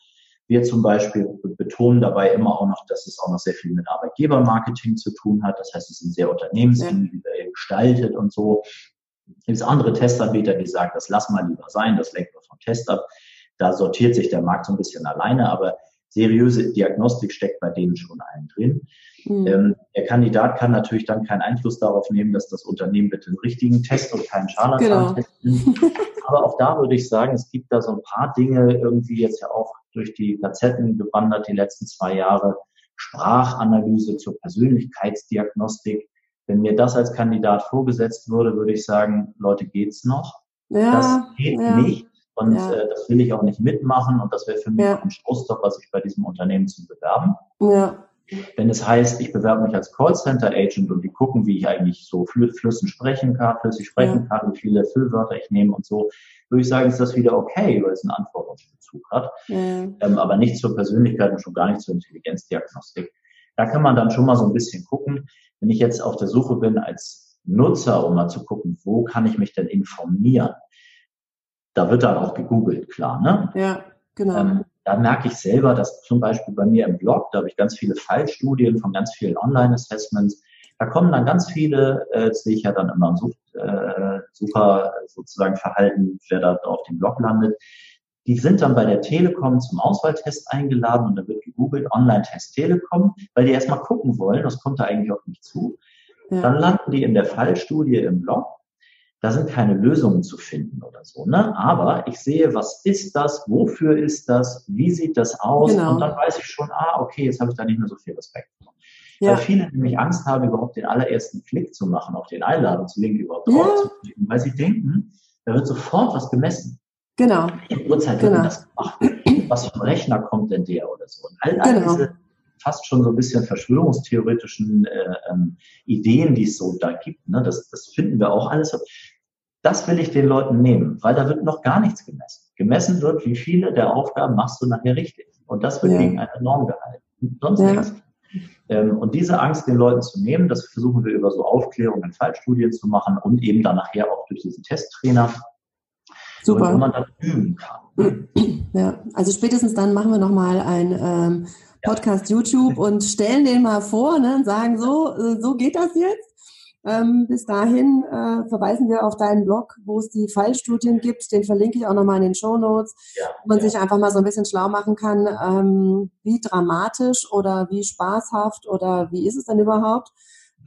Wir zum Beispiel betonen dabei immer auch noch, dass es auch noch sehr viel mit Arbeitgebermarketing zu tun hat. Das heißt, es sind sehr unternehmensindividuell gestaltet und so. Es gibt andere Testanbieter, die sagen, das lass mal lieber sein, das lenkt nur vom Test ab. Da sortiert sich der Markt so ein bisschen alleine, aber seriöse Diagnostik steckt bei denen schon allen drin. Mhm. Der Kandidat kann natürlich dann keinen Einfluss darauf nehmen, dass das Unternehmen bitte einen richtigen Test und keinen Scharlatan-Test genau. Aber auch da würde ich sagen, es gibt da so ein paar Dinge irgendwie jetzt ja auch durch die Gazetten gewandert die letzten zwei Jahre. Sprachanalyse zur Persönlichkeitsdiagnostik. Wenn mir das als Kandidat vorgesetzt würde, würde ich sagen, Leute, geht's noch? Ja, das geht ja. nicht. Und ja. äh, das will ich auch nicht mitmachen. Und das wäre für mich ja. ein Stoßstopper, sich bei diesem Unternehmen zu bewerben. Ja. Wenn es heißt, ich bewerbe mich als Callcenter-Agent und die gucken, wie ich eigentlich so flüssen sprechen kann, flüssig sprechen kann, wie viele Füllwörter ich nehme und so, würde ich sagen, ist das wieder okay, weil es einen Anforderungsbezug hat. Ja. Ähm, aber nicht zur Persönlichkeit und schon gar nicht zur Intelligenzdiagnostik. Da kann man dann schon mal so ein bisschen gucken. Wenn ich jetzt auf der Suche bin als Nutzer, um mal zu gucken, wo kann ich mich denn informieren? Da wird dann auch gegoogelt, klar, ne? Ja, genau. Ähm, da merke ich selber, dass zum Beispiel bei mir im Blog, da habe ich ganz viele Fallstudien von ganz vielen Online-Assessments. Da kommen dann ganz viele, äh, sehe ich ja dann immer im Such, äh, Sucher sozusagen Verhalten, wer da auf dem Blog landet. Die sind dann bei der Telekom zum Auswahltest eingeladen und dann wird gegoogelt Online-Test Telekom, weil die erstmal gucken wollen, das kommt da eigentlich auch nicht zu. Ja. Dann landen die in der Fallstudie im Blog da sind keine Lösungen zu finden oder so. Ne? Aber ich sehe, was ist das, wofür ist das, wie sieht das aus? Genau. Und dann weiß ich schon, ah, okay, jetzt habe ich da nicht mehr so viel Respekt. Ja. Weil viele nämlich Angst haben, überhaupt den allerersten Klick zu machen, auf den Einladungslink überhaupt ja. drauf zu klicken, weil sie denken, da wird sofort was gemessen. Genau. In Uhrzeit wird genau. das gemacht. Was vom Rechner kommt denn der oder so. Und all, all genau. diese fast schon so ein bisschen verschwörungstheoretischen äh, ähm, Ideen, die es so da gibt. Ne? Das, das finden wir auch alles. Das will ich den Leuten nehmen, weil da wird noch gar nichts gemessen. Gemessen wird, wie viele der Aufgaben machst du nachher richtig. Und das wird ja. gegen eine Norm gehalten. Sonst ja. nichts. Ähm, und diese Angst den Leuten zu nehmen, das versuchen wir über so Aufklärung in Fallstudien zu machen und eben dann nachher auch durch diesen Testtrainer, Super. wo man dann üben kann. Ja, also spätestens dann machen wir nochmal ein ähm, Podcast YouTube und stellen den mal vor ne, und sagen, so, äh, so geht das jetzt. Ähm, bis dahin äh, verweisen wir auf deinen Blog, wo es die Fallstudien gibt. Den verlinke ich auch nochmal in den Show Notes, ja, wo man ja. sich einfach mal so ein bisschen schlau machen kann, ähm, wie dramatisch oder wie spaßhaft oder wie ist es denn überhaupt?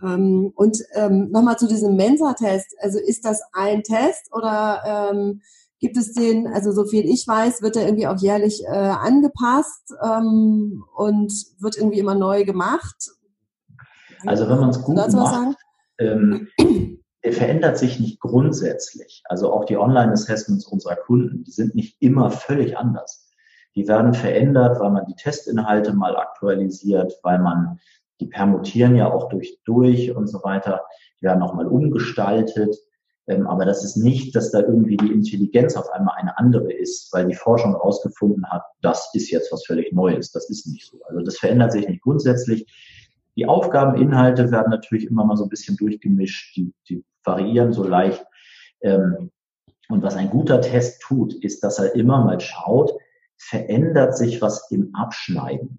Ähm, und ähm, nochmal zu diesem Mensa-Test. Also ist das ein Test oder ähm, gibt es den, also so viel ich weiß, wird er irgendwie auch jährlich äh, angepasst ähm, und wird irgendwie immer neu gemacht. Also wenn man es gut macht, ähm, der verändert sich nicht grundsätzlich. Also auch die Online-Assessments unserer Kunden, die sind nicht immer völlig anders. Die werden verändert, weil man die Testinhalte mal aktualisiert, weil man die permutieren ja auch durch durch und so weiter. Die werden auch mal umgestaltet. Ähm, aber das ist nicht, dass da irgendwie die Intelligenz auf einmal eine andere ist, weil die Forschung herausgefunden hat, das ist jetzt was völlig Neues. Das ist nicht so. Also das verändert sich nicht grundsätzlich. Die Aufgabeninhalte werden natürlich immer mal so ein bisschen durchgemischt. Die, die variieren so leicht. Ähm, und was ein guter Test tut, ist, dass er immer mal schaut, verändert sich was im Abschneiden.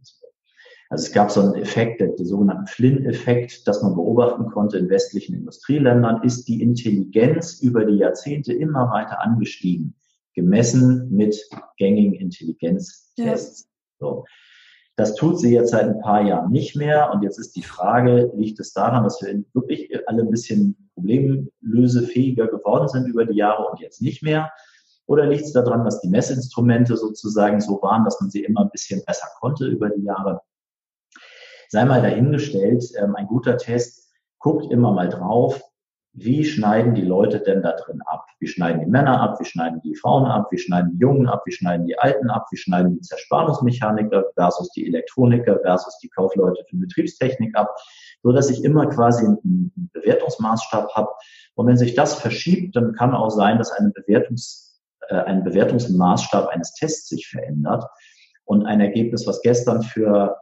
Also es gab so einen Effekt, den, sogenannten Flynn-Effekt, dass man beobachten konnte in westlichen Industrieländern, ist die Intelligenz über die Jahrzehnte immer weiter angestiegen, gemessen mit gängigen Intelligenztests. Ja. So. Das tut sie jetzt seit ein paar Jahren nicht mehr. Und jetzt ist die Frage, liegt es daran, dass wir wirklich alle ein bisschen problemlösefähiger geworden sind über die Jahre und jetzt nicht mehr? Oder liegt es daran, dass die Messinstrumente sozusagen so waren, dass man sie immer ein bisschen besser konnte über die Jahre? sei mal dahingestellt, ähm, ein guter Test guckt immer mal drauf, wie schneiden die Leute denn da drin ab? Wie schneiden die Männer ab? Wie schneiden die Frauen ab? Wie schneiden die Jungen ab? Wie schneiden die Alten ab? Wie schneiden die Zerspannungsmechaniker versus die Elektroniker versus die Kaufleute für Betriebstechnik ab? So dass ich immer quasi einen Bewertungsmaßstab habe. Und wenn sich das verschiebt, dann kann auch sein, dass eine Bewertungs, äh, ein Bewertungsmaßstab eines Tests sich verändert. Und ein Ergebnis, was gestern für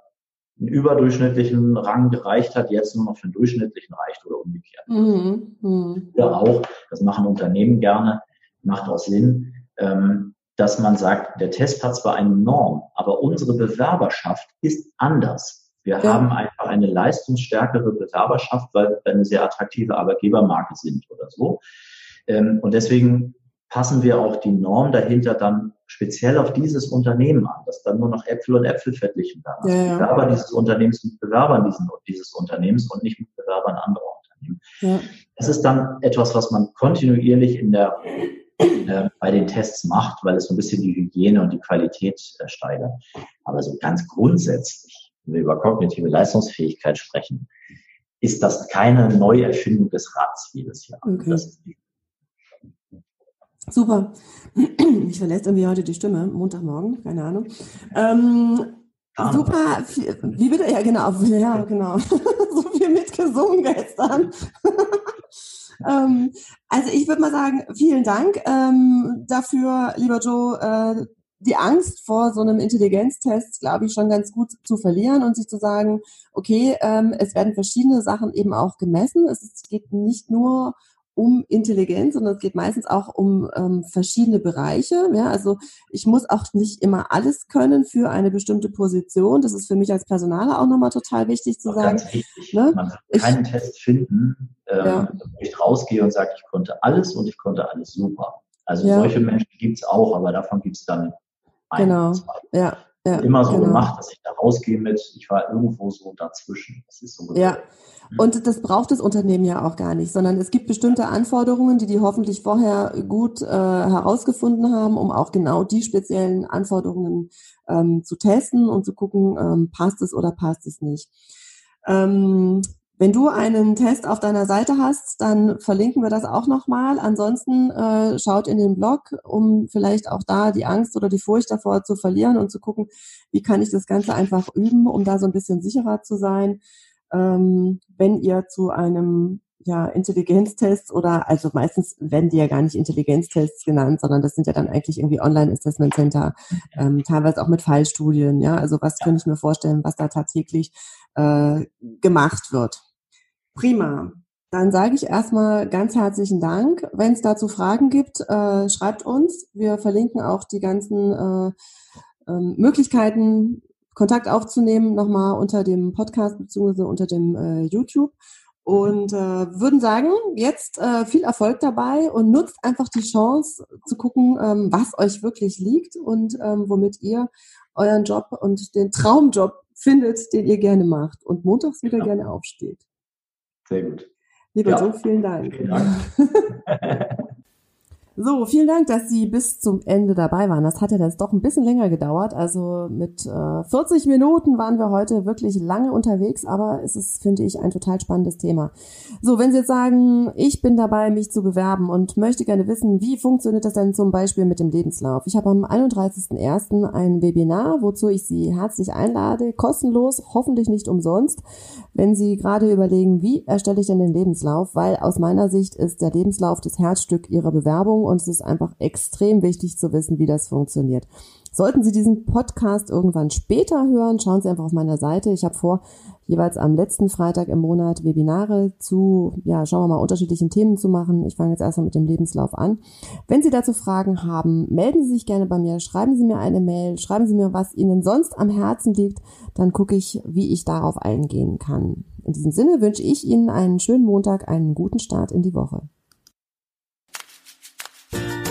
einen überdurchschnittlichen Rang gereicht hat, jetzt nur noch für einen durchschnittlichen reicht oder umgekehrt. Mhm. Mhm. Ja, auch, das machen Unternehmen gerne, macht auch Sinn, ähm, dass man sagt, der Test hat zwar eine Norm, aber unsere Bewerberschaft ist anders. Wir ja. haben einfach eine leistungsstärkere Bewerberschaft, weil wir eine sehr attraktive Arbeitgebermarke sind oder so. Ähm, und deswegen passen wir auch die Norm dahinter dann speziell auf dieses Unternehmen an, dass dann nur noch Äpfel und Äpfel verglichen werden. Also ja, Bewerber dieses Unternehmens mit Bewerbern diesen, dieses Unternehmens und nicht mit Bewerbern anderer Unternehmen. Ja. Das ist dann etwas, was man kontinuierlich in der äh, bei den Tests macht, weil es so ein bisschen die Hygiene und die Qualität äh, steigert. Aber so ganz grundsätzlich, wenn wir über kognitive Leistungsfähigkeit sprechen, ist das keine Neuerfindung des Rats jedes Jahr. Okay. Das ist Super. Mich verlässt irgendwie heute die Stimme, Montagmorgen, keine Ahnung. Ähm, super, wie bitte? Ja, genau, ja, genau. so viel mitgesungen gestern. ähm, also ich würde mal sagen, vielen Dank ähm, dafür, lieber Joe. Äh, die Angst vor so einem Intelligenztest, glaube ich, schon ganz gut zu verlieren und sich zu sagen, okay, ähm, es werden verschiedene Sachen eben auch gemessen. Es geht nicht nur um Intelligenz, sondern es geht meistens auch um ähm, verschiedene Bereiche. Ja, also ich muss auch nicht immer alles können für eine bestimmte Position. Das ist für mich als Personaler auch nochmal total wichtig zu sagen. Ganz wichtig. Ne? Man kann keinen ich, Test finden, ähm, ja. wo ich rausgehe und sage, ich konnte alles und ich konnte alles super. Also ja. solche Menschen gibt's auch, aber davon gibt's dann ein, genau. zwei. Ja. Ja, immer so genau. gemacht, dass ich da rausgehe mit, ich war irgendwo so dazwischen. Das ist so. Ja, und das braucht das Unternehmen ja auch gar nicht, sondern es gibt bestimmte Anforderungen, die die hoffentlich vorher gut äh, herausgefunden haben, um auch genau die speziellen Anforderungen ähm, zu testen und zu gucken, ähm, passt es oder passt es nicht. Ähm, wenn du einen Test auf deiner Seite hast, dann verlinken wir das auch nochmal. Ansonsten äh, schaut in den Blog, um vielleicht auch da die Angst oder die Furcht davor zu verlieren und zu gucken, wie kann ich das Ganze einfach üben, um da so ein bisschen sicherer zu sein ähm, wenn ihr zu einem ja, Intelligenztest oder, also meistens werden die ja gar nicht Intelligenztests genannt, sondern das sind ja dann eigentlich irgendwie Online-Assessment Center, ähm, teilweise auch mit Fallstudien, ja, also was könnte ich mir vorstellen, was da tagtäglich äh, gemacht wird. Prima. Dann sage ich erstmal ganz herzlichen Dank. Wenn es dazu Fragen gibt, äh, schreibt uns. Wir verlinken auch die ganzen äh, ähm, Möglichkeiten, Kontakt aufzunehmen, nochmal unter dem Podcast beziehungsweise unter dem äh, YouTube. Und äh, würden sagen, jetzt äh, viel Erfolg dabei und nutzt einfach die Chance zu gucken, ähm, was euch wirklich liegt und ähm, womit ihr euren Job und den Traumjob findet, den ihr gerne macht und montags wieder ja. gerne aufsteht. Sehr gut. Lieber ja. Joe, vielen Dank. Vielen Dank. So, vielen Dank, dass Sie bis zum Ende dabei waren. Das hat ja jetzt doch ein bisschen länger gedauert. Also mit äh, 40 Minuten waren wir heute wirklich lange unterwegs, aber es ist, finde ich, ein total spannendes Thema. So, wenn Sie jetzt sagen, ich bin dabei, mich zu bewerben und möchte gerne wissen, wie funktioniert das denn zum Beispiel mit dem Lebenslauf? Ich habe am 31.01. ein Webinar, wozu ich Sie herzlich einlade, kostenlos, hoffentlich nicht umsonst, wenn Sie gerade überlegen, wie erstelle ich denn den Lebenslauf, weil aus meiner Sicht ist der Lebenslauf das Herzstück Ihrer Bewerbung und es ist einfach extrem wichtig zu wissen, wie das funktioniert. Sollten Sie diesen Podcast irgendwann später hören, schauen Sie einfach auf meiner Seite. Ich habe vor, jeweils am letzten Freitag im Monat Webinare zu, ja, schauen wir mal, unterschiedlichen Themen zu machen. Ich fange jetzt erstmal mit dem Lebenslauf an. Wenn Sie dazu Fragen haben, melden Sie sich gerne bei mir, schreiben Sie mir eine Mail, schreiben Sie mir, was Ihnen sonst am Herzen liegt, dann gucke ich, wie ich darauf eingehen kann. In diesem Sinne wünsche ich Ihnen einen schönen Montag, einen guten Start in die Woche.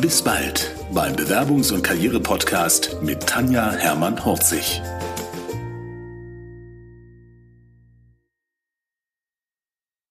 Bis bald beim Bewerbungs- und Karriere-Podcast mit Tanja Hermann-Horzig.